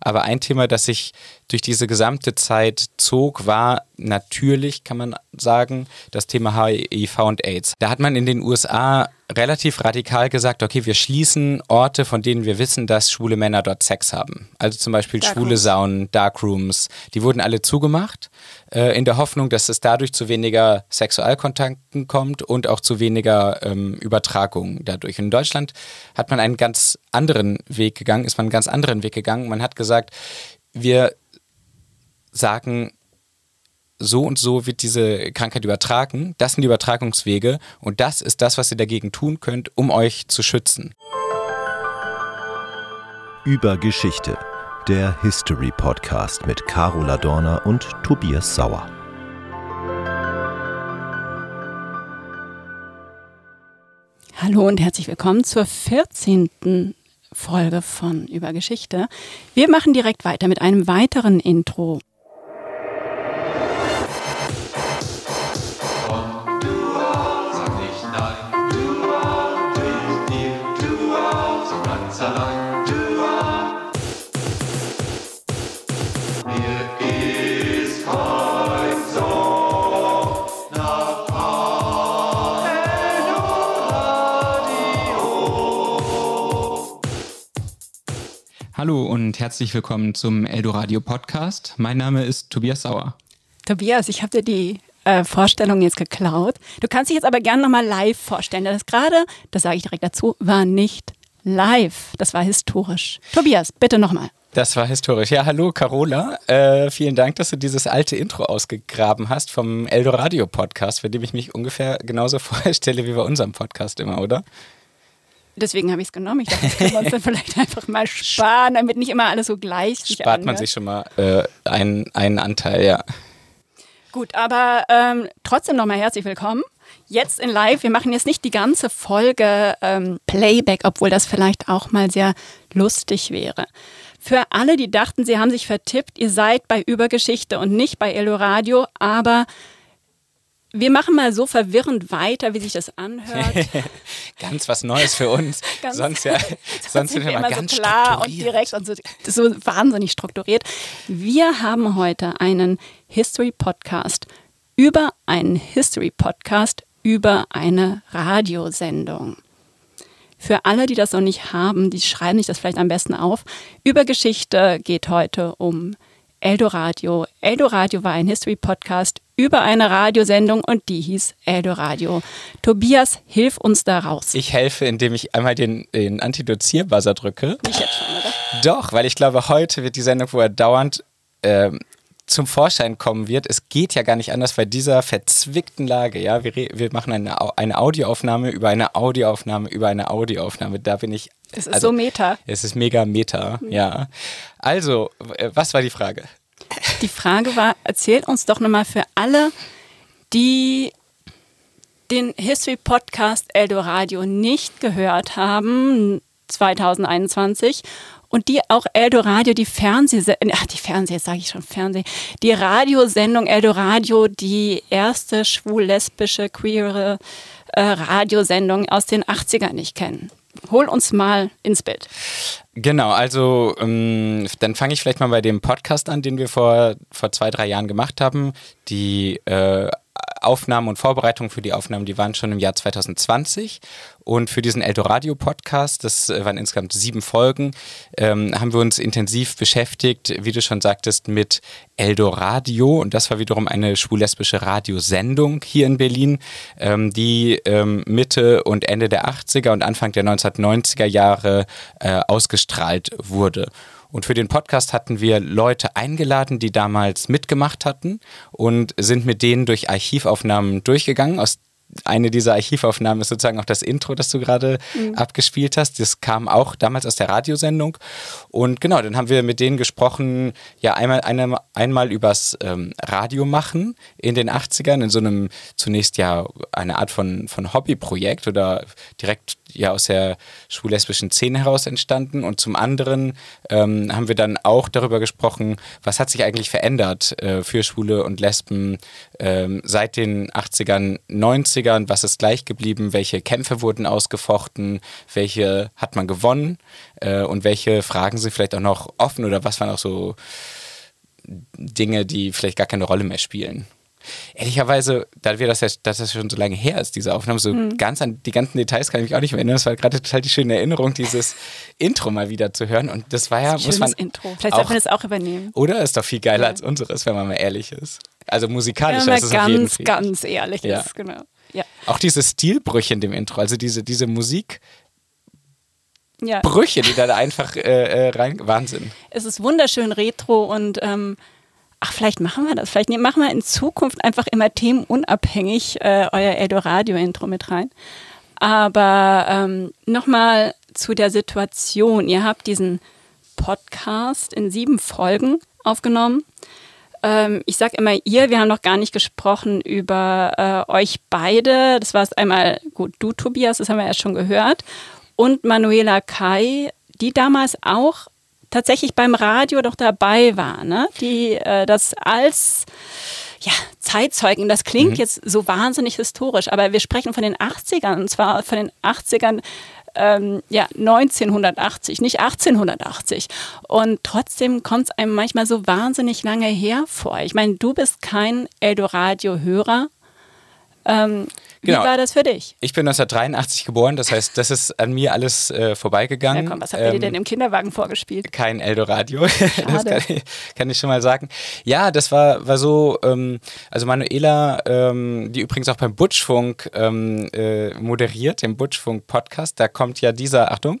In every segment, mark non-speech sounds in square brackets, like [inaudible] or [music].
Aber ein Thema, das sich durch diese gesamte Zeit zog, war natürlich, kann man sagen, das Thema HIV und AIDS. Da hat man in den USA relativ radikal gesagt, okay, wir schließen Orte, von denen wir wissen, dass schwule Männer dort Sex haben. Also zum Beispiel Dark schwule Saunen, Darkrooms, die wurden alle zugemacht, äh, in der Hoffnung, dass es dadurch zu weniger Sexualkontakten kommt und auch zu weniger ähm, Übertragungen dadurch. in Deutschland hat man einen ganz anderen Weg gegangen, ist man einen ganz anderen Weg gegangen. Man hat gesagt, wir sagen, so und so wird diese Krankheit übertragen. Das sind die Übertragungswege und das ist das, was ihr dagegen tun könnt, um euch zu schützen. Über Geschichte, der History Podcast mit Carola Dorner und Tobias Sauer. Hallo und herzlich willkommen zur 14. Folge von Über Geschichte. Wir machen direkt weiter mit einem weiteren Intro. Hallo und herzlich willkommen zum Eldoradio Podcast. Mein Name ist Tobias Sauer. Tobias, ich habe dir die äh, Vorstellung jetzt geklaut. Du kannst dich jetzt aber gerne nochmal live vorstellen. Das gerade, das sage ich direkt dazu, war nicht live. Das war historisch. Tobias, bitte nochmal. Das war historisch. Ja, hallo Carola. Äh, vielen Dank, dass du dieses alte Intro ausgegraben hast vom Eldoradio Podcast, für dem ich mich ungefähr genauso [laughs] vorstelle wie bei unserem Podcast immer, oder? Deswegen habe ich es genommen. Ich dachte, das können wir uns dann [laughs] vielleicht einfach mal sparen, damit nicht immer alles so gleich ist. Spart man sich schon mal äh, einen, einen Anteil, ja. Gut, aber ähm, trotzdem nochmal herzlich willkommen. Jetzt in Live. Wir machen jetzt nicht die ganze Folge ähm, Playback, obwohl das vielleicht auch mal sehr lustig wäre. Für alle, die dachten, sie haben sich vertippt, ihr seid bei Übergeschichte und nicht bei Eloradio, aber wir machen mal so verwirrend weiter, wie sich das anhört. [laughs] ganz was Neues für uns. [laughs] ganz, sonst [laughs] ja, sonst sind wir immer ganz so klar und direkt und so, so wahnsinnig strukturiert. Wir haben heute einen History Podcast über einen History Podcast über eine Radiosendung. Für alle, die das noch nicht haben, die schreiben sich das vielleicht am besten auf. Über Geschichte geht heute um Eldoradio. Eldoradio war ein History-Podcast über eine Radiosendung und die hieß Eldoradio. Tobias, hilf uns da raus. Ich helfe, indem ich einmal den, den Antidozierbuzzer drücke. Nicht jetzt schon, oder? Doch, weil ich glaube, heute wird die Sendung, wo er dauernd ähm, zum Vorschein kommen wird. Es geht ja gar nicht anders bei dieser verzwickten Lage. Ja, wir, wir machen eine, eine Audioaufnahme über eine Audioaufnahme über eine Audioaufnahme. Da bin ich. Es ist also, so meta. Es ist mega meta, mhm. ja. Also, was war die Frage? Die Frage war, erzählt uns doch nochmal für alle, die den History Podcast Eldoradio nicht gehört haben, 2021 und die auch Eldoradio, die Fernsehsendung, ach die Fernseh, sage ich schon Fernseh, die Radiosendung Eldoradio, die erste schwul-lesbische, queere äh, Radiosendung aus den 80ern nicht kennen. Hol uns mal ins Bild. Genau, also ähm, dann fange ich vielleicht mal bei dem Podcast an, den wir vor, vor zwei, drei Jahren gemacht haben. Die äh, Aufnahmen und Vorbereitungen für die Aufnahmen, die waren schon im Jahr 2020. Und für diesen Eldoradio-Podcast, das äh, waren insgesamt sieben Folgen, ähm, haben wir uns intensiv beschäftigt, wie du schon sagtest, mit Eldoradio. Und das war wiederum eine schwul-lesbische Radiosendung hier in Berlin, ähm, die ähm, Mitte und Ende der 80er und Anfang der 1990er Jahre äh, ausgestrahlt wurde. Und für den Podcast hatten wir Leute eingeladen, die damals mitgemacht hatten und sind mit denen durch Archivaufnahmen durchgegangen, aus eine dieser Archivaufnahmen ist sozusagen auch das Intro, das du gerade mhm. abgespielt hast. Das kam auch damals aus der Radiosendung. Und genau, dann haben wir mit denen gesprochen, ja, einmal, eine, einmal übers ähm, Radio machen in den 80ern, in so einem zunächst ja eine Art von, von Hobbyprojekt oder direkt ja aus der schwul-lesbischen Szene heraus entstanden. Und zum anderen ähm, haben wir dann auch darüber gesprochen, was hat sich eigentlich verändert äh, für Schwule und Lesben ähm, seit den 80ern, 90 80er und was ist gleich geblieben, welche Kämpfe wurden ausgefochten, welche hat man gewonnen äh, und welche Fragen sind vielleicht auch noch offen oder was waren auch so Dinge, die vielleicht gar keine Rolle mehr spielen. Ehrlicherweise, da wir das ja, dass das schon so lange her ist, diese Aufnahme, so mhm. ganz an die ganzen Details kann ich mich auch nicht mehr erinnern. Das war gerade total die schöne Erinnerung, dieses [laughs] Intro mal wieder zu hören. Und das war ja, das muss man. Intro. Vielleicht auch, sollte man das auch übernehmen. Oder ist doch viel geiler ja. als unseres, wenn man mal ehrlich ist. Also musikalisch ja, ist es ganz, auf jeden Fall. ganz ehrlich ja. ist, genau. Ja. Auch diese Stilbrüche in dem Intro, also diese, diese Musik. Ja. Brüche, die da einfach äh, äh, rein. Wahnsinn. Es ist wunderschön retro und ähm, ach, vielleicht machen wir das. Vielleicht machen wir in Zukunft einfach immer themenunabhängig äh, euer Eldoradio-Intro mit rein. Aber ähm, nochmal zu der Situation. Ihr habt diesen Podcast in sieben Folgen aufgenommen. Ähm, ich sage immer ihr, wir haben noch gar nicht gesprochen über äh, euch beide. Das war es einmal, gut, du Tobias, das haben wir ja schon gehört. Und Manuela Kai, die damals auch tatsächlich beim Radio doch dabei war, ne? die äh, das als ja, Zeitzeugen, das klingt mhm. jetzt so wahnsinnig historisch, aber wir sprechen von den 80ern, und zwar von den 80ern ähm, ja, 1980, nicht 1880. Und trotzdem kommt es einem manchmal so wahnsinnig lange her vor. Ich meine, du bist kein Eldoradio-Hörer. Ähm, Genau. Wie war das für dich? Ich bin 1983 geboren, das heißt, das ist an mir alles äh, vorbeigegangen. Ja, komm, was habt ihr ähm, denn im Kinderwagen vorgespielt? Kein Eldoradio, [laughs] das kann ich, kann ich, schon mal sagen. Ja, das war, war so, ähm, also Manuela, ähm, die übrigens auch beim Butchfunk ähm, äh, moderiert, dem Butchfunk-Podcast, da kommt ja dieser, Achtung.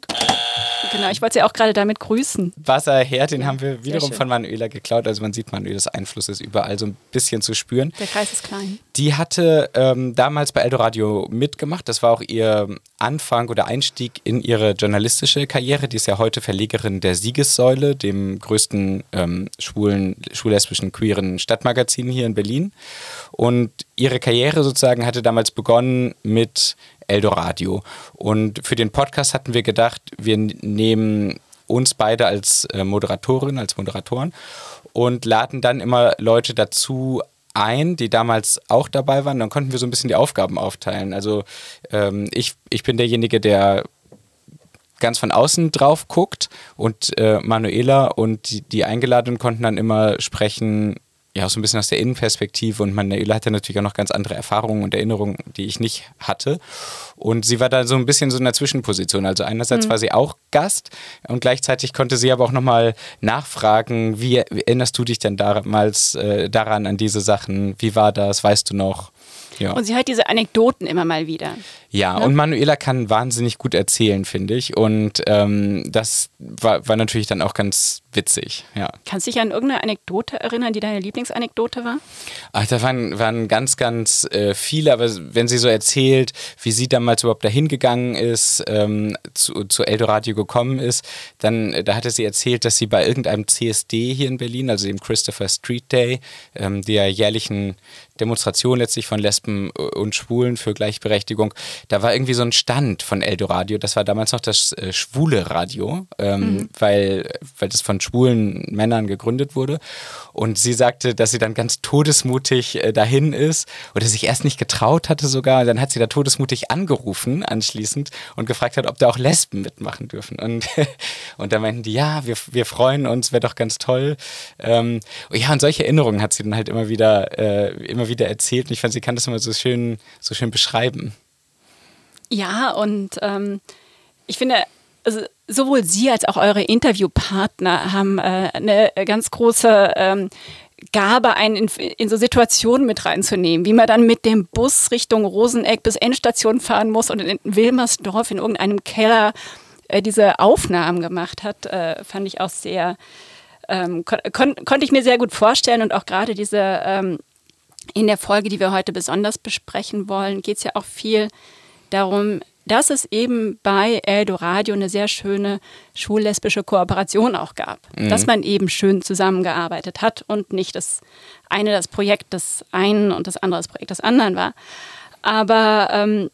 Genau, ich wollte sie auch gerade damit grüßen. Wasserherd, den ja, haben wir wiederum von Manuela geklaut. Also man sieht, Manuelas Einfluss ist überall so ein bisschen zu spüren. Der Kreis ist klein. Die hatte ähm, damals bei Eldoradio mitgemacht. Das war auch ihr Anfang oder Einstieg in ihre journalistische Karriere. Die ist ja heute Verlegerin der Siegessäule, dem größten ähm, schwulen, schwul-lesbischen, queeren Stadtmagazin hier in Berlin. Und ihre Karriere sozusagen hatte damals begonnen mit Eldoradio. Und für den Podcast hatten wir gedacht, wir nehmen uns beide als äh, Moderatorin, als Moderatoren und laden dann immer Leute dazu ein, die damals auch dabei waren. Dann konnten wir so ein bisschen die Aufgaben aufteilen. Also ähm, ich, ich bin derjenige, der ganz von außen drauf guckt und äh, Manuela und die, die Eingeladenen konnten dann immer sprechen, ja, so ein bisschen aus der Innenperspektive und Manuela hatte natürlich auch noch ganz andere Erfahrungen und Erinnerungen, die ich nicht hatte. Und sie war da so ein bisschen so in der Zwischenposition. Also einerseits mhm. war sie auch Gast und gleichzeitig konnte sie aber auch nochmal nachfragen, wie erinnerst du dich denn damals äh, daran, an diese Sachen? Wie war das? Weißt du noch? Ja. Und sie hat diese Anekdoten immer mal wieder. Ja, ne? und Manuela kann wahnsinnig gut erzählen, finde ich. Und ähm, das war, war natürlich dann auch ganz witzig. Ja. Kannst du dich an irgendeine Anekdote erinnern, die deine Lieblingsanekdote war? Ach, da waren, waren ganz, ganz äh, viele, aber wenn sie so erzählt, wie sie damals überhaupt dahin gegangen ist, ähm, zu, zu Eldoradio gekommen ist, dann äh, da hatte sie erzählt, dass sie bei irgendeinem CSD hier in Berlin, also dem Christopher Street Day, ähm, der jährlichen Demonstration letztlich von Lesben äh, und Schwulen für Gleichberechtigung, da war irgendwie so ein Stand von Eldoradio, das war damals noch das äh, schwule Radio, ähm, mhm. weil, weil das von schwulen Männern gegründet wurde. Und sie sagte, dass sie dann ganz todesmutig äh, dahin ist oder sich erst nicht getraut hatte sogar. Und dann hat sie da todesmutig angerufen anschließend und gefragt hat, ob da auch Lesben mitmachen dürfen. Und, [laughs] und da meinten die, ja, wir, wir freuen uns, wäre doch ganz toll. Ähm, ja, und solche Erinnerungen hat sie dann halt immer wieder, äh, immer wieder erzählt. Und ich fand, sie kann das immer so schön, so schön beschreiben. Ja, und ähm, ich finde, also sowohl Sie als auch eure Interviewpartner haben äh, eine ganz große ähm, Gabe, einen in, in, so Situationen mit reinzunehmen, wie man dann mit dem Bus Richtung Roseneck bis Endstation fahren muss und in Wilmersdorf in irgendeinem Keller äh, diese Aufnahmen gemacht hat, äh, fand ich auch sehr, ähm, kon kon konnte ich mir sehr gut vorstellen und auch gerade diese ähm, in der Folge, die wir heute besonders besprechen wollen, geht es ja auch viel darum, dass es eben bei Eldoradio eine sehr schöne schullesbische Kooperation auch gab. Mhm. Dass man eben schön zusammengearbeitet hat und nicht das eine das Projekt des einen und das andere das Projekt des anderen war. Aber ähm,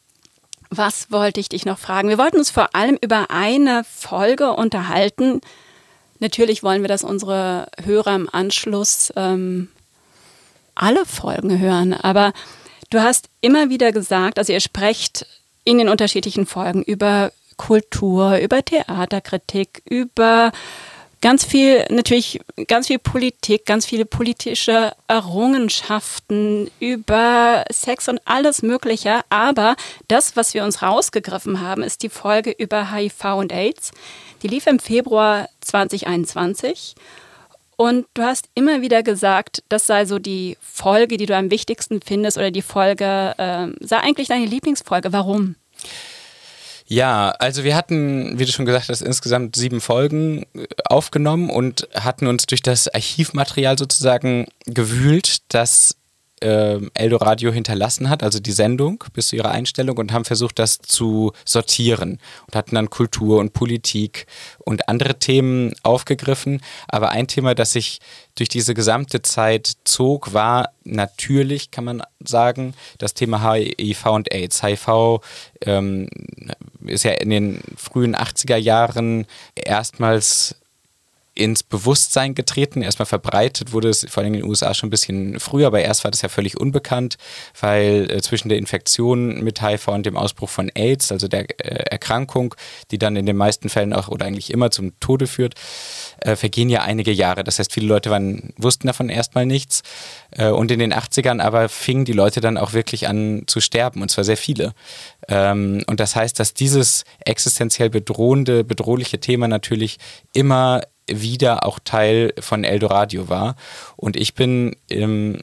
was wollte ich dich noch fragen? Wir wollten uns vor allem über eine Folge unterhalten. Natürlich wollen wir, dass unsere Hörer im Anschluss ähm, alle Folgen hören, aber du hast immer wieder gesagt, also ihr sprecht in den unterschiedlichen Folgen über Kultur, über Theaterkritik, über ganz viel, natürlich ganz viel Politik, ganz viele politische Errungenschaften über Sex und alles Mögliche. Aber das, was wir uns rausgegriffen haben, ist die Folge über HIV und AIDS. Die lief im Februar 2021. Und du hast immer wieder gesagt, das sei so die Folge, die du am wichtigsten findest oder die Folge, äh, sei eigentlich deine Lieblingsfolge. Warum? Ja, also wir hatten, wie du schon gesagt hast, insgesamt sieben Folgen äh, aufgenommen und hatten uns durch das Archivmaterial sozusagen gewühlt, das äh, Eldoradio hinterlassen hat, also die Sendung bis zu ihrer Einstellung und haben versucht, das zu sortieren und hatten dann Kultur und Politik und andere Themen aufgegriffen. Aber ein Thema, das sich durch diese gesamte Zeit zog, war natürlich, kann man sagen, das Thema HIV und AIDS. HIV ähm, ist ja in den frühen 80er Jahren erstmals ins Bewusstsein getreten, erstmal verbreitet wurde es vor allem in den USA schon ein bisschen früher, aber erst war das ja völlig unbekannt, weil äh, zwischen der Infektion mit HIV und dem Ausbruch von AIDS, also der äh, Erkrankung, die dann in den meisten Fällen auch oder eigentlich immer zum Tode führt, äh, vergehen ja einige Jahre. Das heißt, viele Leute waren, wussten davon erstmal nichts. Äh, und in den 80ern aber fingen die Leute dann auch wirklich an zu sterben, und zwar sehr viele. Ähm, und das heißt, dass dieses existenziell bedrohende, bedrohliche Thema natürlich immer wieder auch Teil von Eldoradio war. Und ich bin im,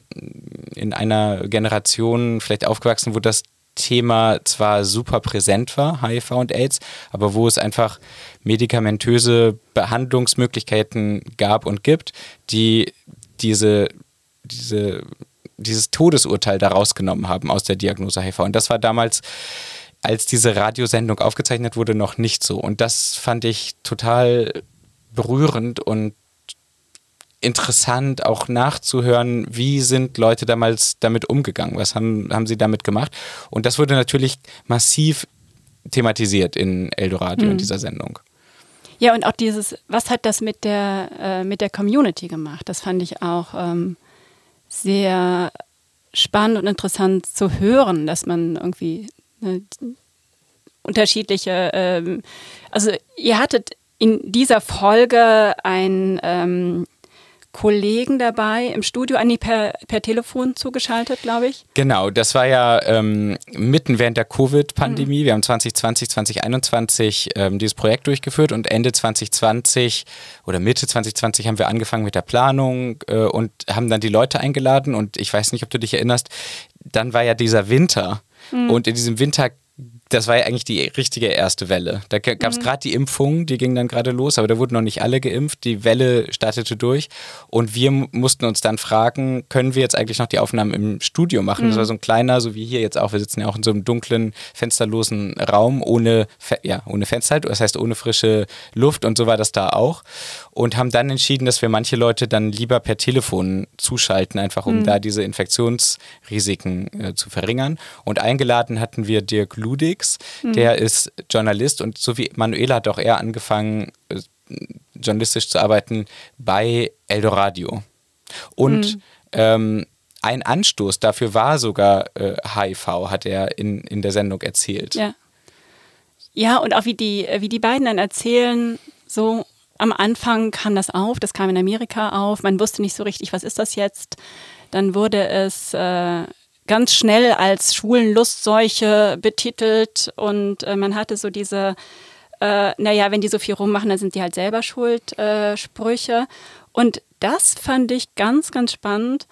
in einer Generation vielleicht aufgewachsen, wo das Thema zwar super präsent war, HIV und AIDS, aber wo es einfach medikamentöse Behandlungsmöglichkeiten gab und gibt, die diese, diese, dieses Todesurteil daraus genommen haben aus der Diagnose HIV. Und das war damals als diese Radiosendung aufgezeichnet wurde, noch nicht so. Und das fand ich total berührend und interessant auch nachzuhören, wie sind Leute damals damit umgegangen, was haben, haben sie damit gemacht. Und das wurde natürlich massiv thematisiert in Eldoradio mhm. in dieser Sendung. Ja, und auch dieses, was hat das mit der, äh, mit der Community gemacht? Das fand ich auch ähm, sehr spannend und interessant zu hören, dass man irgendwie ne, unterschiedliche, ähm, also ihr hattet in dieser Folge ein ähm, Kollegen dabei im Studio, Anni per, per Telefon zugeschaltet, glaube ich. Genau, das war ja ähm, mitten während der Covid-Pandemie. Mhm. Wir haben 2020, 2021 ähm, dieses Projekt durchgeführt und Ende 2020 oder Mitte 2020 haben wir angefangen mit der Planung äh, und haben dann die Leute eingeladen und ich weiß nicht, ob du dich erinnerst, dann war ja dieser Winter. Mhm. Und in diesem Winter das war ja eigentlich die richtige erste Welle. Da gab es mhm. gerade die Impfung, die ging dann gerade los, aber da wurden noch nicht alle geimpft. Die Welle startete durch und wir mussten uns dann fragen, können wir jetzt eigentlich noch die Aufnahmen im Studio machen? Mhm. Das war so ein kleiner, so wie hier jetzt auch. Wir sitzen ja auch in so einem dunklen, fensterlosen Raum ohne, ja, ohne Fenster, das heißt ohne frische Luft und so war das da auch. Und haben dann entschieden, dass wir manche Leute dann lieber per Telefon zuschalten, einfach um mhm. da diese Infektionsrisiken äh, zu verringern. Und eingeladen hatten wir Dirk Ludig, Felix, mhm. der ist Journalist und so wie Manuela hat auch er angefangen, äh, journalistisch zu arbeiten bei Eldoradio. Und mhm. ähm, ein Anstoß dafür war sogar äh, HIV, hat er in, in der Sendung erzählt. Ja. Ja, und auch wie die, wie die beiden dann erzählen, so am Anfang kam das auf, das kam in Amerika auf, man wusste nicht so richtig, was ist das jetzt. Dann wurde es äh, ganz schnell als schwulen Lustseuche betitelt und äh, man hatte so diese, äh, naja, wenn die so viel rummachen, dann sind die halt selber schuld, äh, Sprüche. Und das fand ich ganz, ganz spannend.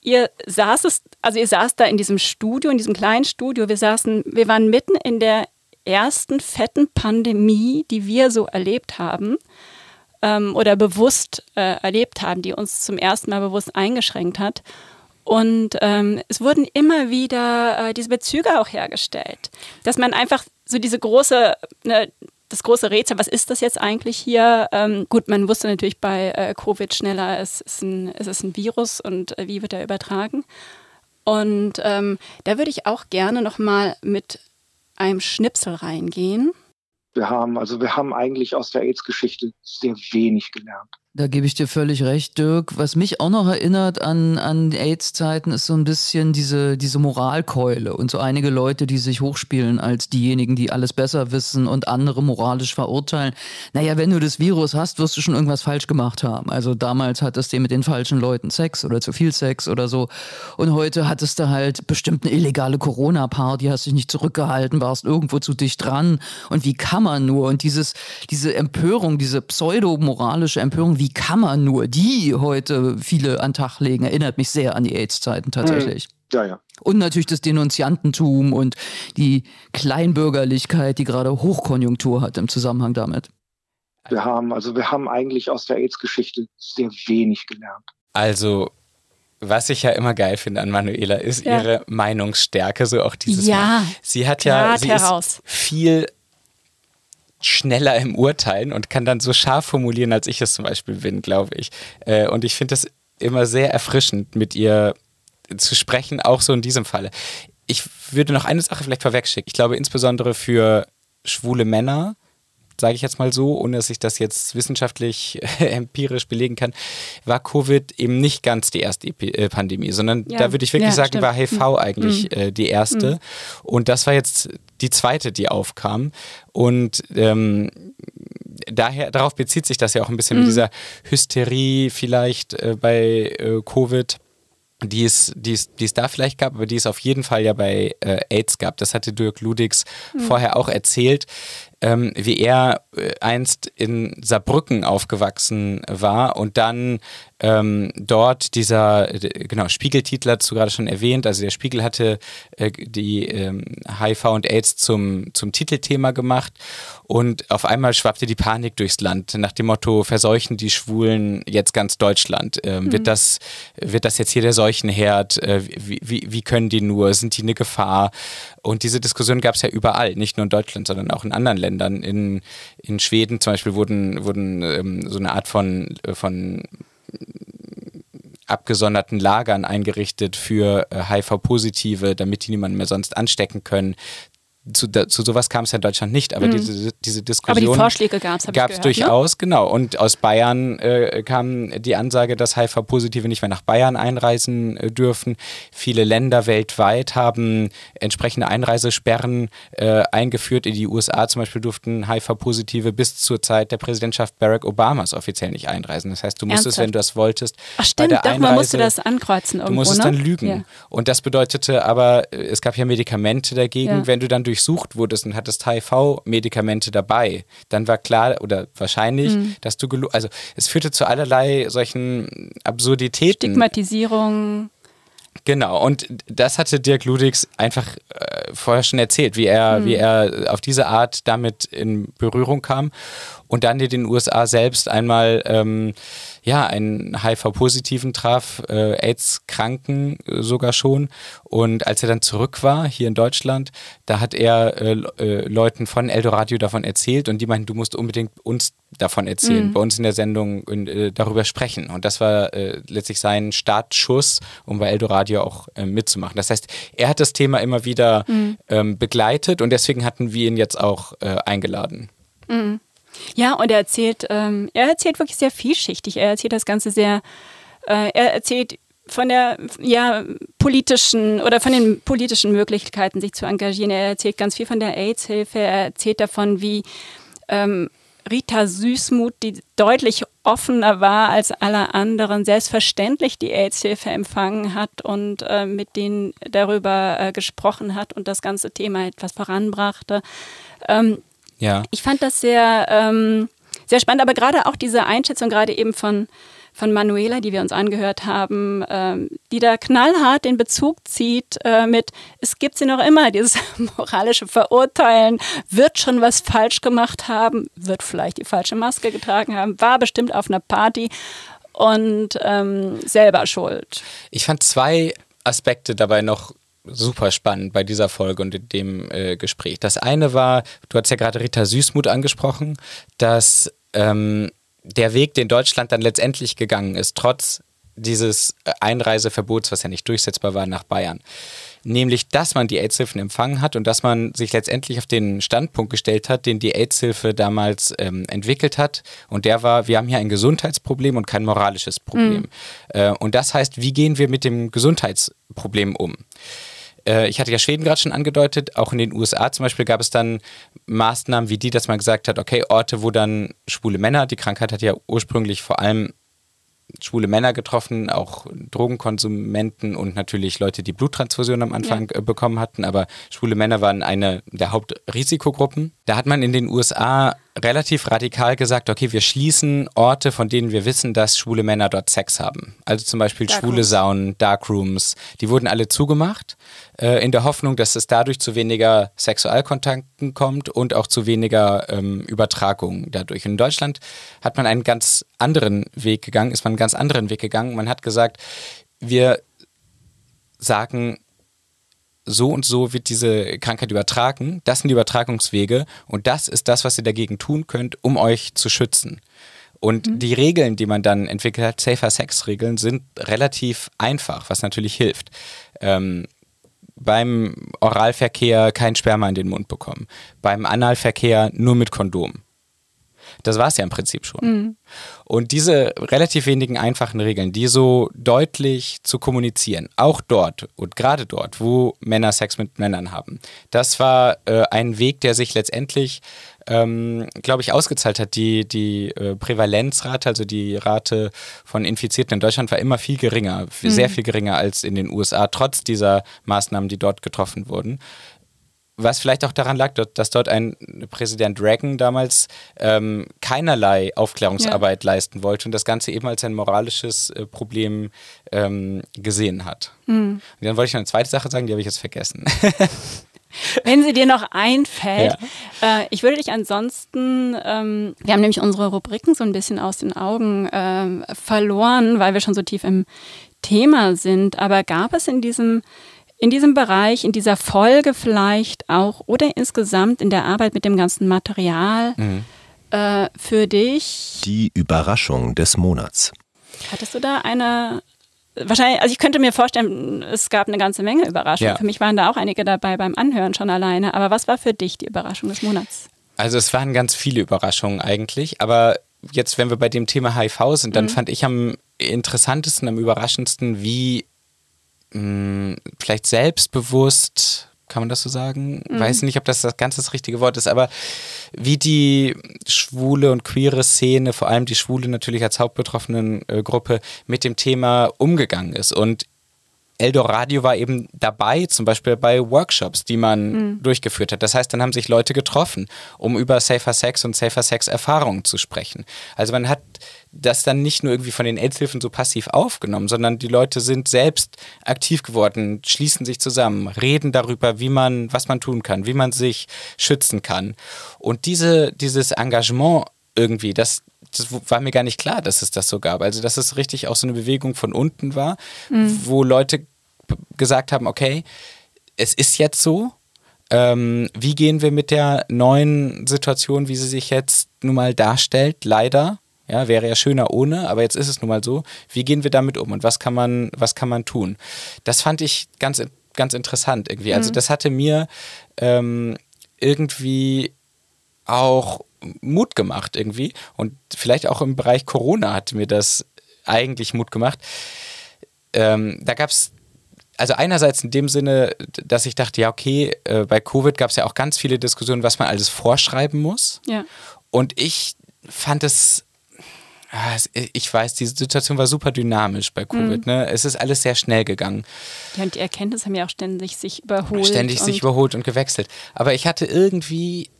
Ihr saß also ihr saßt da in diesem Studio, in diesem kleinen Studio, wir saßen, wir waren mitten in der ersten fetten Pandemie, die wir so erlebt haben ähm, oder bewusst äh, erlebt haben, die uns zum ersten Mal bewusst eingeschränkt hat. Und ähm, es wurden immer wieder äh, diese Bezüge auch hergestellt, dass man einfach so diese große, ne, das große Rätsel, was ist das jetzt eigentlich hier? Ähm, gut, man wusste natürlich bei äh, Covid schneller, es ist ein, es ist ein Virus und äh, wie wird er übertragen. Und ähm, da würde ich auch gerne nochmal mit einem Schnipsel reingehen. Wir haben, also wir haben eigentlich aus der AIDS-Geschichte sehr wenig gelernt. Da gebe ich dir völlig recht, Dirk. Was mich auch noch erinnert an, an AIDS-Zeiten ist so ein bisschen diese, diese Moralkeule und so einige Leute, die sich hochspielen als diejenigen, die alles besser wissen und andere moralisch verurteilen. Naja, wenn du das Virus hast, wirst du schon irgendwas falsch gemacht haben. Also damals hattest du mit den falschen Leuten Sex oder zu viel Sex oder so. Und heute hattest du halt bestimmt eine illegale Corona-Party, hast dich nicht zurückgehalten, warst irgendwo zu dicht dran. Und wie kann man nur? Und dieses, diese Empörung, diese pseudo-moralische Empörung, wie kann man nur die heute viele an Tag legen, erinnert mich sehr an die AIDS-Zeiten tatsächlich. Ja, ja. Und natürlich das Denunziantentum und die Kleinbürgerlichkeit, die gerade Hochkonjunktur hat im Zusammenhang damit. Wir haben, also wir haben eigentlich aus der AIDS-Geschichte sehr wenig gelernt. Also was ich ja immer geil finde an Manuela, ist Ja. ihre Meinungsstärke, so auch dieses Ja, Mal. Sie hat ja sie heraus. ist viel schneller im Urteilen und kann dann so scharf formulieren, als ich es zum Beispiel bin, glaube ich. Äh, Und ich finde das immer sehr erfrischend, mit ihr zu sprechen, auch so in diesem Falle. Ich würde noch eine Sache vielleicht vorwegschicken. Ich glaube insbesondere für schwule Männer, sage ich jetzt mal so, ohne dass ich das jetzt wissenschaftlich empirisch belegen kann, war Covid eben nicht ganz die erste äh, Pandemie, sondern Ja. da würde ich wirklich Ja, sagen, stimmt. war HIV eigentlich äh, die erste. Und das war jetzt die zweite, die aufkam. Und ähm, daher, darauf bezieht sich das ja auch ein bisschen mit dieser Hysterie vielleicht äh, bei äh, Covid die es, die, es, die es da vielleicht gab, aber die es auf jeden Fall ja bei äh, AIDS gab. Das hatte Dirk Ludix vorher auch erzählt, ähm, wie er äh, einst in Saarbrücken aufgewachsen war und dann ähm, dort dieser, äh, genau, Spiegeltitel hast du gerade schon erwähnt, also der Spiegel hatte äh, die ähm, HIV und AIDS zum, zum Titelthema gemacht und auf einmal schwappte die Panik durchs Land nach dem Motto, verseuchen die Schwulen jetzt ganz Deutschland? Ähm, wird, das, wird das jetzt hier der Seuchenherd? Äh, wie, wie, wie können die nur? Sind die eine Gefahr? Und diese Diskussion gab es ja überall, nicht nur in Deutschland, sondern auch in anderen Ländern. In, in Schweden zum Beispiel wurden, wurden ähm, so eine Art von, von abgesonderten Lagern eingerichtet für äh, HIV-Positive, damit die niemanden mehr sonst anstecken können. Zu, zu sowas kam es ja in Deutschland nicht, aber diese, diese Diskussion Mhm. Aber die Vorschläge gab es, gab es gehört. Ne? durchaus, genau. Und aus Bayern äh, kam die Ansage, dass HIV-Positive nicht mehr nach Bayern einreisen äh, dürfen. Viele Länder weltweit haben entsprechende Einreisesperren äh, eingeführt. In die USA zum Beispiel durften HIV-Positive bis zur Zeit der Präsidentschaft Barack Obamas offiziell nicht einreisen. Das heißt, du musstest, Ernsthaft? wenn du das wolltest, Ach bei stimmt, der doch, man musste das ankreuzen Du irgendwo, musstest ne? dann lügen. Ja. Und das bedeutete aber, äh, es gab ja Medikamente dagegen. Ja. Wenn du dann durchsucht wurdest und hattest HIV-Medikamente dabei, dann war klar oder wahrscheinlich, Mhm. dass du gelu Also es führte zu allerlei solchen Absurditäten. Stigmatisierung. Genau, und das hatte Dirk Ludix einfach äh, vorher schon erzählt, wie er, wie er auf diese Art damit in Berührung kam und dann in den USA selbst einmal ähm, ja, einen HIV-Positiven traf, äh, AIDS-Kranken äh, sogar schon. Und als er dann zurück war, hier in Deutschland, da hat er äh, äh, Leuten von Eldoradio davon erzählt und die meinten, du musst unbedingt uns davon erzählen, bei uns in der Sendung äh, darüber sprechen. Und das war äh, letztlich sein Startschuss, um bei Eldoradio auch mitzumachen. Das heißt, er hat das Thema immer wieder ähm, begleitet und deswegen hatten wir ihn jetzt auch eingeladen. Ja, und er erzählt, ähm, er erzählt wirklich sehr vielschichtig. Er erzählt das Ganze sehr, äh, er erzählt von der ja, politischen oder von den politischen Möglichkeiten, sich zu engagieren. Er erzählt ganz viel von der AIDS-Hilfe. Er erzählt davon, wie ähm, Rita Süßmuth, die deutlich offener war als alle anderen, selbstverständlich die AIDS-Hilfe empfangen hat und äh, mit denen darüber äh, gesprochen hat und das ganze Thema etwas voranbrachte. Ähm, Ja. ich fand das sehr, ähm, sehr spannend, aber gerade auch diese Einschätzung, gerade eben von, von Manuela, die wir uns angehört haben, ähm, die da knallhart den Bezug zieht äh, mit, es gibt sie noch immer, dieses [laughs] moralische Verurteilen, wird schon was falsch gemacht haben, wird vielleicht die falsche Maske getragen haben, war bestimmt auf einer Party und ähm, selber schuld. Ich fand zwei Aspekte dabei noch super spannend bei dieser Folge und in dem äh, Gespräch. Das eine war, du hast ja gerade Rita Süßmuth angesprochen, dass ähm, der Weg, den Deutschland dann letztendlich gegangen ist, trotz dieses äh, Einreiseverbots, was ja nicht durchsetzbar war, nach Bayern, nämlich dass man die AIDS-Hilfen empfangen hat und dass man sich letztendlich auf den Standpunkt gestellt hat, den die AIDS-Hilfe damals ähm, entwickelt hat. Und der war, wir haben hier ein Gesundheitsproblem und kein moralisches Problem. Mhm. Äh, und das heißt, wie gehen wir mit dem Gesundheitsproblem um? Äh, ich hatte ja Schweden gerade schon angedeutet, auch in den USA zum Beispiel gab es dann Maßnahmen wie die, dass man gesagt hat, okay, Orte, wo dann schwule Männer, die Krankheit hat ja ursprünglich vor allem schwule Männer getroffen, auch Drogenkonsumenten und natürlich Leute, die Bluttransfusionen am Anfang ja. Äh, bekommen hatten. Aber schwule Männer waren eine der Hauptrisikogruppen. Da hat man in den USA relativ radikal gesagt, okay, wir schließen Orte, von denen wir wissen, dass schwule Männer dort Sex haben. Also zum Beispiel Dark schwule Saunen, Darkrooms, die wurden alle zugemacht, äh, in der Hoffnung, dass es dadurch zu weniger Sexualkontakten kommt und auch zu weniger ähm, Übertragungen dadurch. In Deutschland hat man einen ganz anderen Weg gegangen, ist man einen ganz anderen Weg gegangen. Man hat gesagt, wir sagen, so und so wird diese Krankheit übertragen. Das sind die Übertragungswege und das ist das, was ihr dagegen tun könnt, um euch zu schützen. Und mhm. die Regeln, die man dann entwickelt hat, Safer Sex Regeln, sind relativ einfach, was natürlich hilft. Ähm, beim Oralverkehr kein Sperma in den Mund bekommen. Beim Analverkehr nur mit Kondom. Das war es ja im Prinzip schon. Mhm. Und diese relativ wenigen einfachen Regeln, die so deutlich zu kommunizieren, auch dort und gerade dort, wo Männer Sex mit Männern haben, das war äh, ein Weg, der sich letztendlich, ähm, glaube ich, ausgezahlt hat. Die, die äh, Prävalenzrate, also die Rate von Infizierten in Deutschland war immer viel geringer, mhm. sehr viel geringer als in den USA, trotz dieser Maßnahmen, die dort getroffen wurden was vielleicht auch daran lag, dass dort ein Präsident Reagan damals ähm, keinerlei Aufklärungsarbeit ja. leisten wollte und das Ganze eben als ein moralisches äh, Problem ähm, gesehen hat. Mhm. Und dann wollte ich noch eine zweite Sache sagen, die habe ich jetzt vergessen. [laughs] Wenn sie dir noch einfällt. Ja. Äh, ich würde dich ansonsten, ähm, wir haben nämlich unsere Rubriken so ein bisschen aus den Augen äh, verloren, weil wir schon so tief im Thema sind. Aber gab es in diesem in diesem Bereich, in dieser Folge vielleicht auch oder insgesamt in der Arbeit mit dem ganzen Material mhm. äh, für dich? Die Überraschung des Monats. Hattest du da eine wahrscheinlich, also ich könnte mir vorstellen, es gab eine ganze Menge Überraschungen. Ja. Für mich waren da auch einige dabei beim Anhören schon alleine. Aber was war für dich die Überraschung des Monats? Also es waren ganz viele Überraschungen eigentlich, aber jetzt, wenn wir bei dem Thema HIV sind, dann mhm. fand ich am interessantesten, am überraschendsten, wie mh, vielleicht selbstbewusst, kann man das so sagen? Mhm. Weiß nicht, ob das das ganz das richtige Wort ist, aber wie die schwule und queere Szene, vor allem die schwule natürlich als hauptbetroffenen äh, Gruppe, mit dem Thema umgegangen ist. Und Eldoradio war eben dabei, zum Beispiel bei Workshops, die man mhm. durchgeführt hat. Das heißt, dann haben sich Leute getroffen, um über Safer Sex und Safer Sex Erfahrungen zu sprechen. Also man hat das dann nicht nur irgendwie von den AIDS-Hilfen so passiv aufgenommen, sondern die Leute sind selbst aktiv geworden, schließen sich zusammen, reden darüber, wie man, was man tun kann, wie man sich schützen kann. Und diese, dieses Engagement irgendwie, das, das war mir gar nicht klar, dass es das so gab. Also, dass es richtig auch so eine Bewegung von unten war, mhm. wo Leute gesagt haben, okay, es ist jetzt so. Ähm, wie gehen wir mit der neuen Situation, wie sie sich jetzt nun mal darstellt? Leider. Ja, wäre ja schöner ohne, aber jetzt ist es nun mal so. Wie gehen wir damit um und was kann man, was kann man tun? Das fand ich ganz, ganz interessant irgendwie. Also, mhm. das hatte mir ähm, irgendwie auch Mut gemacht irgendwie. Und vielleicht auch im Bereich Corona hat mir das eigentlich Mut gemacht. Ähm, da gab es also einerseits in dem Sinne, dass ich dachte, ja, okay, äh, bei Covid gab es ja auch ganz viele Diskussionen, was man alles vorschreiben muss. Ja. Und ich fand es, ich weiß, die Situation war super dynamisch bei Covid. Mhm. Ne? Es ist alles sehr schnell gegangen. Ja, und die Erkenntnisse haben ja auch ständig sich überholt. Ständig sich überholt und gewechselt. Aber ich hatte irgendwie,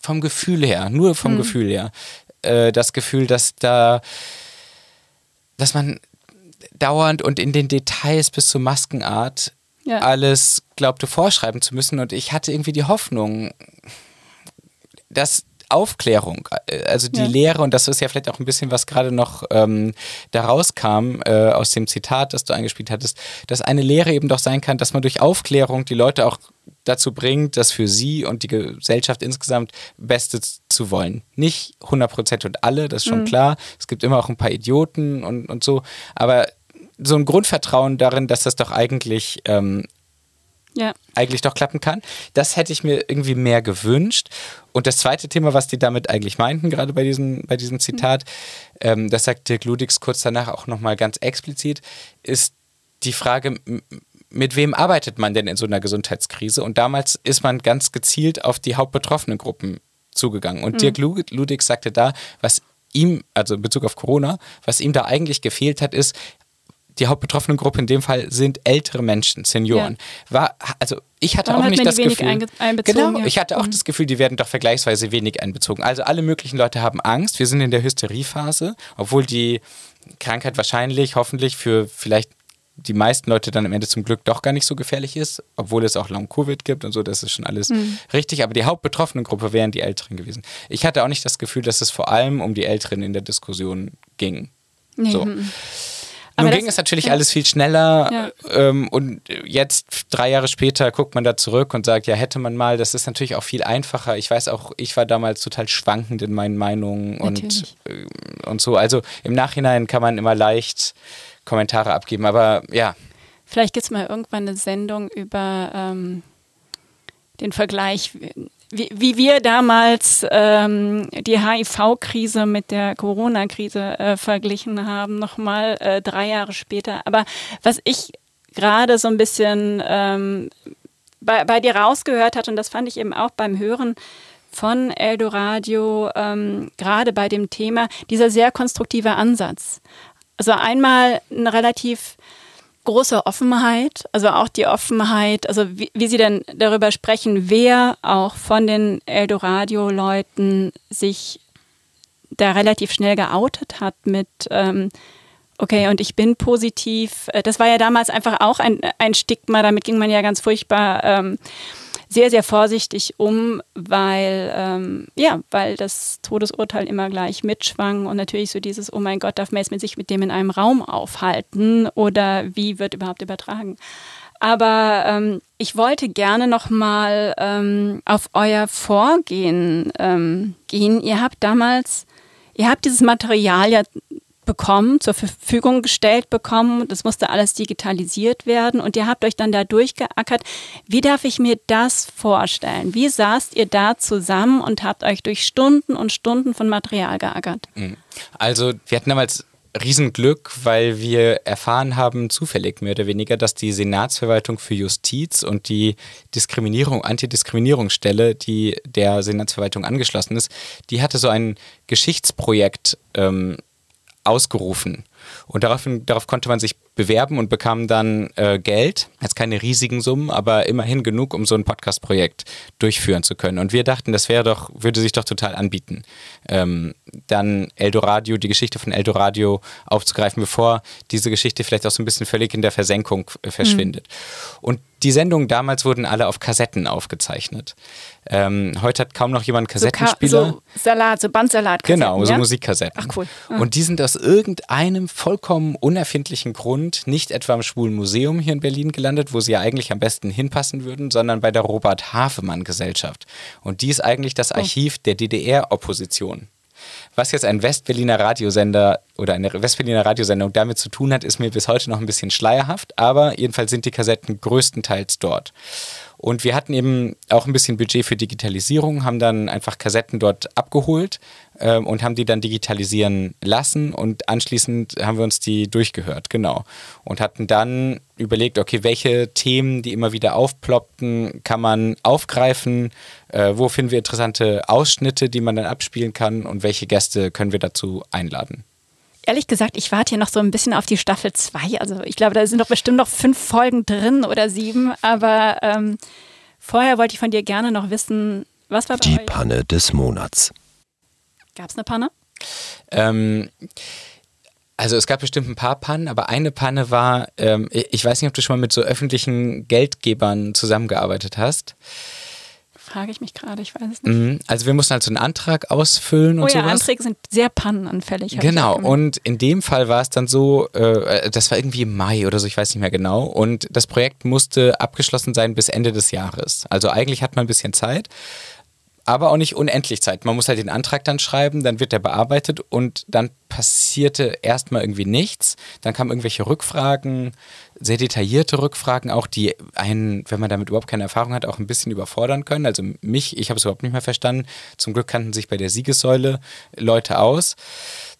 vom Gefühl her, nur vom mhm. Gefühl her, äh, das Gefühl, dass da, dass man dauernd und in den Details bis zur Maskenart ja. alles glaubte vorschreiben zu müssen. Und ich hatte irgendwie die Hoffnung, dass Aufklärung, äh, also die ja. Lehre, und das ist ja vielleicht auch ein bisschen, was gerade noch ähm, da rauskam äh, aus dem Zitat, das du eingespielt hattest, dass eine Lehre eben doch sein kann, dass man durch Aufklärung die Leute auch dazu bringt, das für sie und die Gesellschaft insgesamt Beste zu wollen. Nicht 100 Prozent und alle, das ist schon mhm. klar. Es gibt immer auch ein paar Idioten und, und so, aber so ein Grundvertrauen darin, dass das doch eigentlich ähm, Ja. eigentlich doch klappen kann. Das hätte ich mir irgendwie mehr gewünscht. Und das zweite Thema, was die damit eigentlich meinten, gerade bei diesem, bei diesem Zitat, ähm, das sagt Dirk Ludix kurz danach auch nochmal ganz explizit, ist die Frage, mit wem arbeitet man denn in so einer Gesundheitskrise? Und damals ist man ganz gezielt auf die hauptbetroffenen Gruppen zugegangen. Und Dirk Lu- Ludix sagte da, was ihm, also in Bezug auf Corona, was ihm da eigentlich gefehlt hat, ist, die hauptbetroffene Gruppe in dem Fall sind ältere Menschen, Senioren. War, also ich hatte Warum auch nicht das Gefühl. genau, ja. ich hatte auch Mhm. das Gefühl, die werden doch vergleichsweise wenig einbezogen. Also alle möglichen Leute haben Angst. Wir sind in der Hysteriephase, obwohl die Krankheit wahrscheinlich, hoffentlich für vielleicht die meisten Leute dann am Ende zum Glück doch gar nicht so gefährlich ist, obwohl es auch Long-Covid gibt und so, das ist schon alles Mhm. richtig. Aber die hauptbetroffene Gruppe wären die Älteren gewesen. Ich hatte auch nicht das Gefühl, dass es vor allem um die Älteren in der Diskussion ging. Nee, So. mhm. Nun ging das- es natürlich ja. alles viel schneller Ja. ähm, und jetzt, drei Jahre später, guckt man da zurück und sagt, ja, hätte man mal, das ist natürlich auch viel einfacher. Ich weiß auch, ich war damals total schwankend in meinen Meinungen und, Natürlich. ähm, und so. Also im Nachhinein kann man immer leicht Kommentare abgeben, aber ja, Vielleicht gibt es mal irgendwann eine Sendung über ähm, den Vergleich, wie, wie wir damals ähm, die HIV-Krise mit der Corona-Krise äh, verglichen haben, nochmal äh, drei Jahre später. Aber was ich gerade so ein bisschen ähm, bei, bei dir rausgehört hat, und das fand ich eben auch beim Hören von Eldoradio, ähm, gerade bei dem Thema, dieser sehr konstruktive Ansatz. Also einmal ein relativ große Offenheit, also auch die Offenheit, also wie, wie Sie denn darüber sprechen, wer auch von den Eldoradio-Leuten sich da relativ schnell geoutet hat mit, ähm, okay, und ich bin positiv. Äh, Das war ja damals einfach auch ein, ein Stigma, damit ging man ja ganz furchtbar ähm, sehr, sehr vorsichtig um, weil, ähm, ja, weil das Todesurteil immer gleich mitschwang und natürlich so dieses, oh mein Gott, darf man jetzt mit sich mit dem in einem Raum aufhalten oder wie wird überhaupt übertragen? Aber ähm, ich wollte gerne nochmal ähm, auf euer Vorgehen ähm, gehen. Ihr habt damals, ihr habt dieses Material ja bekommen, zur Verfügung gestellt bekommen. Das musste alles digitalisiert werden und ihr habt euch dann da durchgeackert. Wie darf ich mir das vorstellen? Wie saßt ihr da zusammen und habt euch durch Stunden und Stunden von Material geackert? Also wir hatten damals Riesenglück, weil wir erfahren haben, zufällig mehr oder weniger, dass die Senatsverwaltung für Justiz und die Diskriminierung, Antidiskriminierungsstelle, die der Senatsverwaltung angeschlossen ist, die hatte so ein Geschichtsprojekt ähm, ausgerufen. Und daraufhin, darauf konnte man sich bewerben und bekam dann äh, Geld. Jetzt keine riesigen Summen, aber immerhin genug, um so ein Podcast-Projekt durchführen zu können. Und wir dachten, das wäre doch, würde sich doch total anbieten, ähm, dann Eldoradio, die Geschichte von Eldoradio aufzugreifen, bevor diese Geschichte vielleicht auch so ein bisschen völlig in der Versenkung äh, verschwindet. Und die Sendungen damals wurden alle auf Kassetten aufgezeichnet. Ähm, heute hat kaum noch jemand So, Ka- Kassettenspieler. so Salat, so Bandsalat. Genau, so ja? Musikkassetten. Ach, cool. Ah. Und die sind aus irgendeinem vollkommen unerfindlichen Grund nicht etwa im Schwulen Museum hier in Berlin gelandet, wo sie ja eigentlich am besten hinpassen würden, sondern bei der Robert Hafemann Gesellschaft. Und die ist eigentlich Oh. das Archiv der DDR-Opposition. Was jetzt ein Westberliner Radiosender oder eine Westberliner Radiosendung damit zu tun hat, ist mir bis heute noch ein bisschen schleierhaft, aber jedenfalls sind die Kassetten größtenteils dort. Und wir hatten eben auch ein bisschen Budget für Digitalisierung, haben dann einfach Kassetten dort abgeholt ähm, und haben die dann digitalisieren lassen und anschließend haben wir uns die durchgehört, genau. Und hatten dann überlegt, okay, welche Themen, die immer wieder aufploppten, kann man aufgreifen, äh, wo finden wir interessante Ausschnitte, die man dann abspielen kann und welche Gäste können wir dazu einladen. Ehrlich gesagt, ich warte hier noch so ein bisschen auf die Staffel 2. Also ich glaube, da sind doch bestimmt noch fünf Folgen drin oder sieben. Aber ähm, vorher wollte ich von dir gerne noch wissen, was war bei Die euch? Panne des Monats. Gab es eine Panne? Ähm, also es gab bestimmt ein paar Pannen, aber eine Panne war, ähm, ich weiß nicht, ob du schon mal mit so öffentlichen Geldgebern zusammengearbeitet hast. Frage ich mich gerade, ich weiß es nicht. Mhm. Also wir mussten halt so einen Antrag ausfüllen Oh und ja, sowas. Anträge sind sehr pannenanfällig. Genau, und in dem Fall war es dann so, äh, das war irgendwie im Mai oder so, ich weiß nicht mehr genau. Und das Projekt musste abgeschlossen sein bis Ende des Jahres. Also eigentlich hat man ein bisschen Zeit, aber auch nicht unendlich Zeit. Man muss halt den Antrag dann schreiben, dann wird der bearbeitet und dann passierte erstmal irgendwie nichts. Dann kamen irgendwelche Rückfragen, sehr detaillierte Rückfragen, auch die einen, wenn man damit überhaupt keine Erfahrung hat, auch ein bisschen überfordern können. Also mich, ich habe es überhaupt nicht mehr verstanden. Zum Glück kannten sich bei der Siegessäule Leute aus,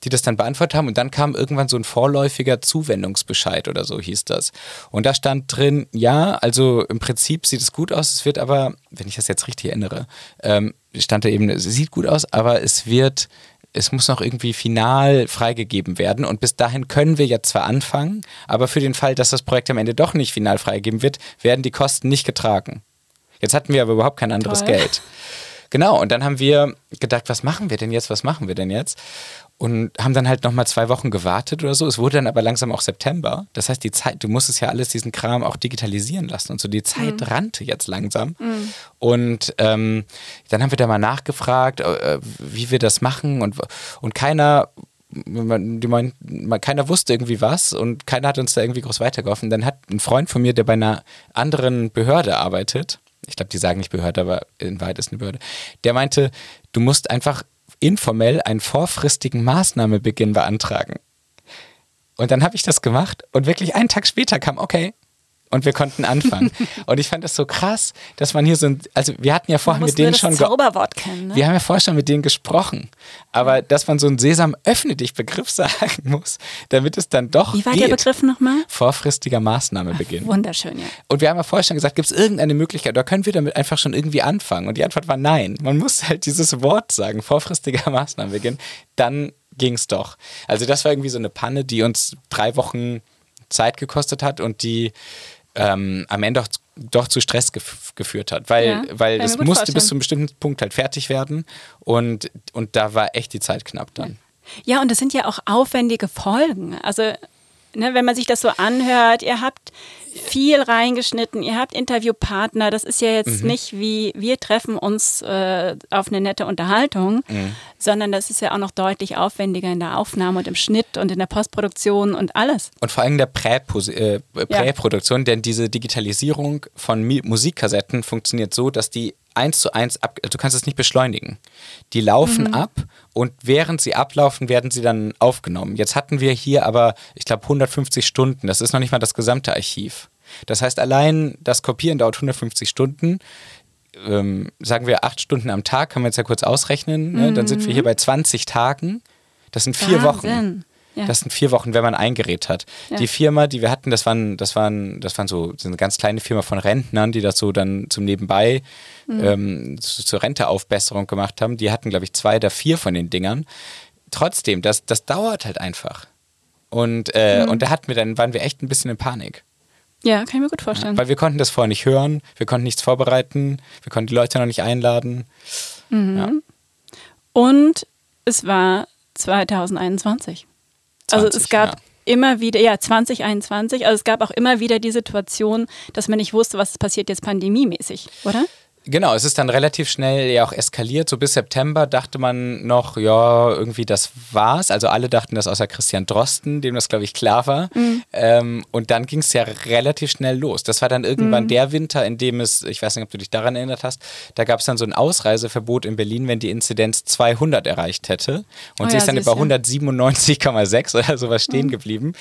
die das dann beantwortet haben. Und dann kam irgendwann so ein vorläufiger Zuwendungsbescheid oder so hieß das. Und da stand drin, ja, also im Prinzip sieht es gut aus, es wird aber, wenn ich das jetzt richtig erinnere, ähm, stand da eben, es sieht gut aus, aber es wird es muss noch irgendwie final freigegeben werden. Und bis dahin können wir jetzt zwar anfangen, aber für den Fall, dass das Projekt am Ende doch nicht final freigegeben wird, werden die Kosten nicht getragen. Jetzt hatten wir aber überhaupt kein anderes Toll. Geld. Genau, und dann haben wir gedacht, was machen wir denn jetzt, was machen wir denn jetzt? und haben dann halt nochmal zwei Wochen gewartet oder so. Es wurde dann aber langsam auch September. Das heißt, die Zeit, du musstest ja alles diesen Kram auch digitalisieren lassen und so. Die Zeit mhm. rannte jetzt langsam. Mhm. Und ähm, dann haben wir da mal nachgefragt, äh, wie wir das machen und, und keiner die meinen, keiner wusste irgendwie was und keiner hat uns da irgendwie groß weitergeholfen. Dann hat ein Freund von mir, der bei einer anderen Behörde arbeitet, ich glaube, die sagen nicht Behörde, aber in Wahrheit ist eine Behörde, der meinte, du musst einfach informell einen vorfristigen Maßnahmebeginn beantragen. Und dann habe ich das gemacht und wirklich einen Tag später kam, okay, und wir konnten anfangen. [laughs] und ich fand das so krass, dass man hier so ein, also wir hatten ja vorher mit denen schon, Zauberwort kennen, ne? wir haben ja vorher schon mit denen gesprochen, aber dass man so einen Sesam öffne dich Begriff [laughs] sagen muss, damit es dann doch Wie war geht. der Begriff nochmal? Vorfristiger Maßnahmebeginn. Wunderschön, ja. Und wir haben ja vorher schon gesagt, gibt es irgendeine Möglichkeit oder können wir damit einfach schon irgendwie anfangen? Und die Antwort war nein. Man muss halt dieses Wort sagen, vorfristiger [laughs] Maßnahmenbeginn, dann ging es doch. Also das war irgendwie so eine Panne, die uns drei Wochen Zeit gekostet hat und die ähm, am Ende doch, doch zu Stress gef geführt hat, weil, ja, weil das musste vorstellen. bis zu einem bestimmten Punkt halt fertig werden und, und da war echt die Zeit knapp dann. Ja, und das sind ja auch aufwendige Folgen. Also ne, wenn man sich das so anhört, ihr habt viel reingeschnitten, ihr habt Interviewpartner, das ist ja jetzt mhm. nicht wie wir treffen uns äh, auf eine nette Unterhaltung, mhm. sondern das ist ja auch noch deutlich aufwendiger in der Aufnahme und im Schnitt und in der Postproduktion und alles. Und vor allem der äh, Präproduktion, äh, Prä ja. denn diese Digitalisierung von Musikkassetten funktioniert so, dass die eins zu eins ab, du kannst es nicht beschleunigen. Die laufen mhm. ab und während sie ablaufen, werden sie dann aufgenommen. Jetzt hatten wir hier aber, ich glaube, 150 Stunden. Das ist noch nicht mal das gesamte Archiv. Das heißt, allein das Kopieren dauert 150 Stunden. Ähm, sagen wir acht Stunden am Tag, kann man jetzt ja kurz ausrechnen. Ne? Mhm. Dann sind wir hier bei 20 Tagen. Das sind vier Wahnsinn. Wochen. Ja. Das sind vier Wochen, wenn man ein Gerät hat. Ja. Die Firma, die wir hatten, das waren, das waren, das waren so eine ganz kleine Firma von Rentnern, die das so dann zum Nebenbei mhm. ähm, zu, zur Renteaufbesserung gemacht haben. Die hatten, glaube ich, zwei oder vier von den Dingern. Trotzdem, das, das dauert halt einfach. Und, äh, mhm. und da hatten wir dann, waren wir echt ein bisschen in Panik. Ja, kann ich mir gut vorstellen. Ja, weil wir konnten das vorher nicht hören, wir konnten nichts vorbereiten, wir konnten die Leute noch nicht einladen. Mhm. Und es war 2021. 20, also es gab ja. immer wieder, ja, 2021, also es gab auch immer wieder die Situation, dass man nicht wusste, was passiert jetzt pandemiemäßig, oder? Genau, es ist dann relativ schnell ja auch eskaliert. So bis September dachte man noch, ja, irgendwie das war's. Also alle dachten das außer Christian Drosten, dem das, glaube ich, klar war. Mhm. Ähm, und dann ging es ja relativ schnell los. Das war dann irgendwann mhm. der Winter, in dem es, ich weiß nicht, ob du dich daran erinnert hast, da gab es dann so ein Ausreiseverbot in Berlin, wenn die Inzidenz 200 erreicht hätte. Und oh sie ja, ist dann über 197,6 oder sowas stehen mhm. geblieben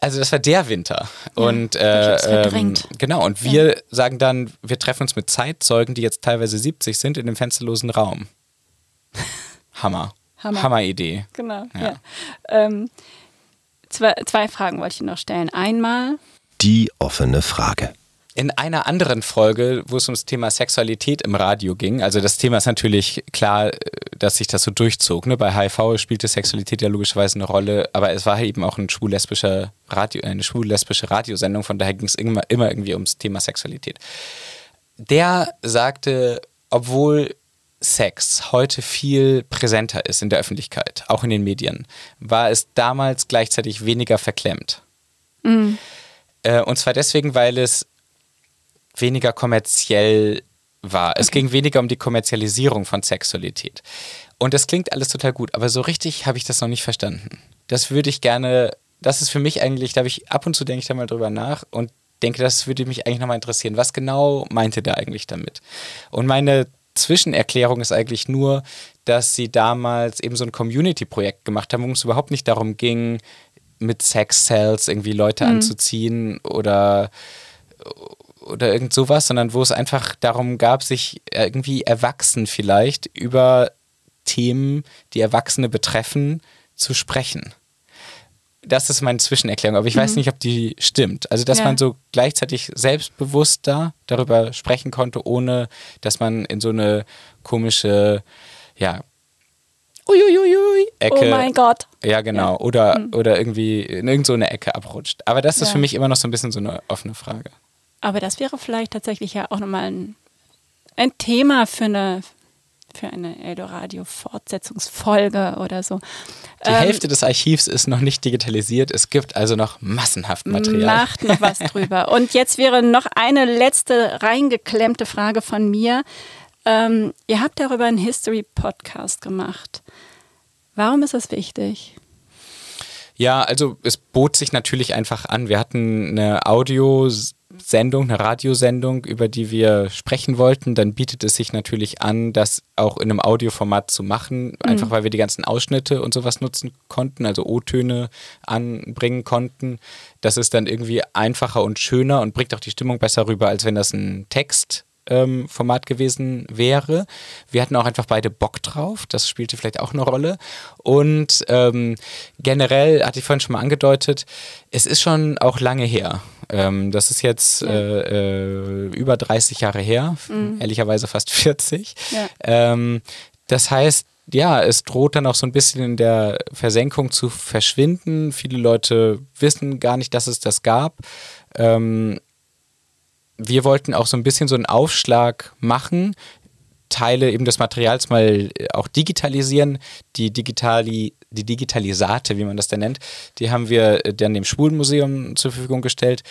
also das war der Winter. Ja, und äh, ähm, genau, und wir ja. sagen dann, wir treffen uns mit Zeitzeugen, die jetzt teilweise 70 sind, in dem fensterlosen Raum. [laughs] Hammer. Hammer. Hammer-Idee. Genau, ja. ja. Ähm, zwei, zwei Fragen wollte ich noch stellen. Einmal. Die offene Frage in einer anderen Folge, wo es ums Thema Sexualität im Radio ging, also das Thema ist natürlich klar, äh, dass sich das so durchzog. Ne? Bei HIV spielte Sexualität ja logischerweise eine Rolle, aber es war eben auch ein schwul-lesbischer Radio, eine schwul-lesbische Radiosendung, von daher ging es immer, immer irgendwie ums Thema Sexualität. Der sagte, obwohl Sex heute viel präsenter ist in der Öffentlichkeit, auch in den Medien, war es damals gleichzeitig weniger verklemmt. Mhm. Äh, und zwar deswegen, weil es weniger kommerziell war. Okay. Es ging weniger um die Kommerzialisierung von Sexualität. Und das klingt alles total gut, aber so richtig habe ich das noch nicht verstanden. Das würde ich gerne, das ist für mich eigentlich, da habe ich ab und zu denke ich da mal drüber nach und denke, das würde mich eigentlich nochmal interessieren. Was genau meinte der eigentlich damit? Und meine Zwischenerklärung ist eigentlich nur, dass sie damals eben so ein Community-Projekt gemacht haben, wo es überhaupt nicht darum ging, mit Sex-Cells irgendwie Leute mhm. anzuziehen oder oder irgend sowas, sondern wo es einfach darum gab, sich irgendwie erwachsen vielleicht über Themen, die Erwachsene betreffen, zu sprechen das ist meine Zwischenerklärung, aber ich mhm. weiß nicht, ob die stimmt. Also, dass ja. man so gleichzeitig selbstbewusster darüber sprechen konnte, ohne dass man in so eine komische, ja, Uiuiui, Ecke. Oh mein Gott. Ja, genau. Ja. Oder, mhm. oder irgendwie in irgendeine so Ecke abrutscht. Aber das ist ja. für mich immer noch so ein bisschen so eine offene Frage. Aber das wäre vielleicht tatsächlich ja auch nochmal ein, ein Thema für eine, für eine Eldoradio-Fortsetzungsfolge oder so. Die ähm, Hälfte des Archivs ist noch nicht digitalisiert. Es gibt also noch massenhaft Material. Macht noch was [laughs] drüber. Und jetzt wäre noch eine letzte reingeklemmte Frage von mir. Ähm, ihr habt darüber einen History-Podcast gemacht. Warum ist das wichtig? Ja, also es bot sich natürlich einfach an. Wir hatten eine Audio- Sendung, eine Radiosendung, über die wir sprechen wollten, dann bietet es sich natürlich an, das auch in einem Audioformat zu machen, mhm. einfach weil wir die ganzen Ausschnitte und sowas nutzen konnten, also O-Töne anbringen konnten. Das ist dann irgendwie einfacher und schöner und bringt auch die Stimmung besser rüber, als wenn das ein Text ähm, Format gewesen wäre. Wir hatten auch einfach beide Bock drauf, das spielte vielleicht auch eine Rolle. Und ähm, generell, hatte ich vorhin schon mal angedeutet, es ist schon auch lange her. Ähm, das ist jetzt ja. äh, äh, über 30 Jahre her, mhm. ehrlicherweise fast 40. Ja. Ähm, das heißt, ja, es droht dann auch so ein bisschen in der Versenkung zu verschwinden. Viele Leute wissen gar nicht, dass es das gab. Ähm, wir wollten auch so ein bisschen so einen Aufschlag machen, Teile eben des Materials mal äh, auch digitalisieren. Die, Digitali, die Digitalisate, wie man das denn nennt, die haben wir äh, dann dem Schwulenmuseum zur Verfügung gestellt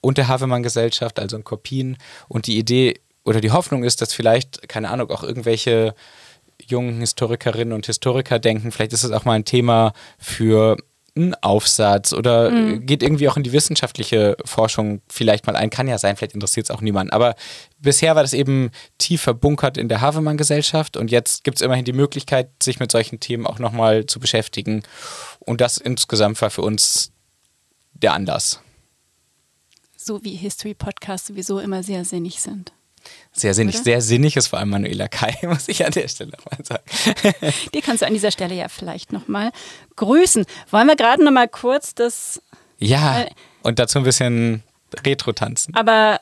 und der Havemann-Gesellschaft, also in Kopien. Und die Idee oder die Hoffnung ist, dass vielleicht, keine Ahnung, auch irgendwelche jungen Historikerinnen und Historiker denken, vielleicht ist es auch mal ein Thema für einen Aufsatz oder mhm. geht irgendwie auch in die wissenschaftliche Forschung vielleicht mal ein. Kann ja sein, vielleicht interessiert es auch niemanden. Aber bisher war das eben tief verbunkert in der Havemann-Gesellschaft und jetzt gibt es immerhin die Möglichkeit, sich mit solchen Themen auch nochmal zu beschäftigen. Und das insgesamt war für uns der Anlass. So wie History-Podcasts sowieso immer sehr sinnig sind. Sehr sinnig, Oder? sehr sinnig ist vor allem Manuela Kai, [laughs] muss ich an der Stelle nochmal sagen. [laughs] Die kannst du an dieser Stelle ja vielleicht nochmal grüßen. Wollen wir gerade nochmal kurz das. Ja, äh, und dazu ein bisschen Retro tanzen. Aber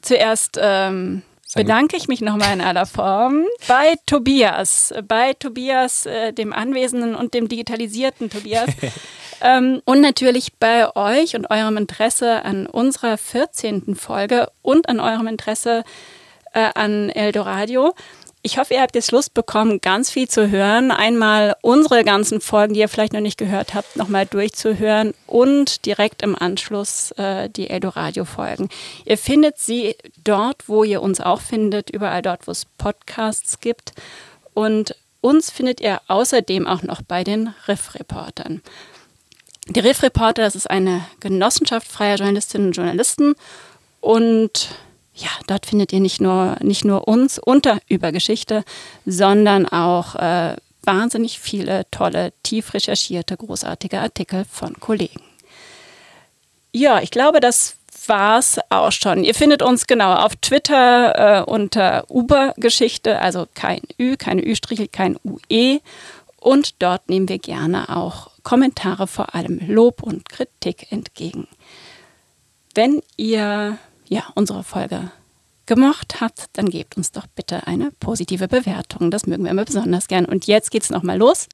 zuerst. Ähm, bedanke ich mich nochmal in aller Form bei Tobias, bei Tobias, äh, dem Anwesenden und dem digitalisierten Tobias. [laughs] ähm, und natürlich bei euch und eurem Interesse an unserer 14. Folge und an eurem Interesse äh, an Eldoradio. Ich hoffe, ihr habt jetzt Lust bekommen, ganz viel zu hören. Einmal unsere ganzen Folgen, die ihr vielleicht noch nicht gehört habt, nochmal durchzuhören und direkt im Anschluss äh, die Eldoradio-Folgen. Ihr findet sie dort, wo ihr uns auch findet, überall dort, wo es Podcasts gibt. Und uns findet ihr außerdem auch noch bei den Riff-Reportern. Die Riff-Reporter, das ist eine Genossenschaft freier Journalistinnen und Journalisten und ja, dort findet ihr nicht nur, nicht nur uns unter Übergeschichte, sondern auch äh, wahnsinnig viele tolle, tief recherchierte, großartige Artikel von Kollegen. Ja, ich glaube, das war's auch schon. Ihr findet uns genau auf Twitter äh, unter Ubergeschichte, also kein Ü, keine Ü-Strichel, kein UE. Und dort nehmen wir gerne auch Kommentare, vor allem Lob und Kritik entgegen. Wenn ihr ja, unsere Folge gemocht habt, dann gebt uns doch bitte eine positive Bewertung. Das mögen wir immer besonders gern. Und jetzt geht's nochmal los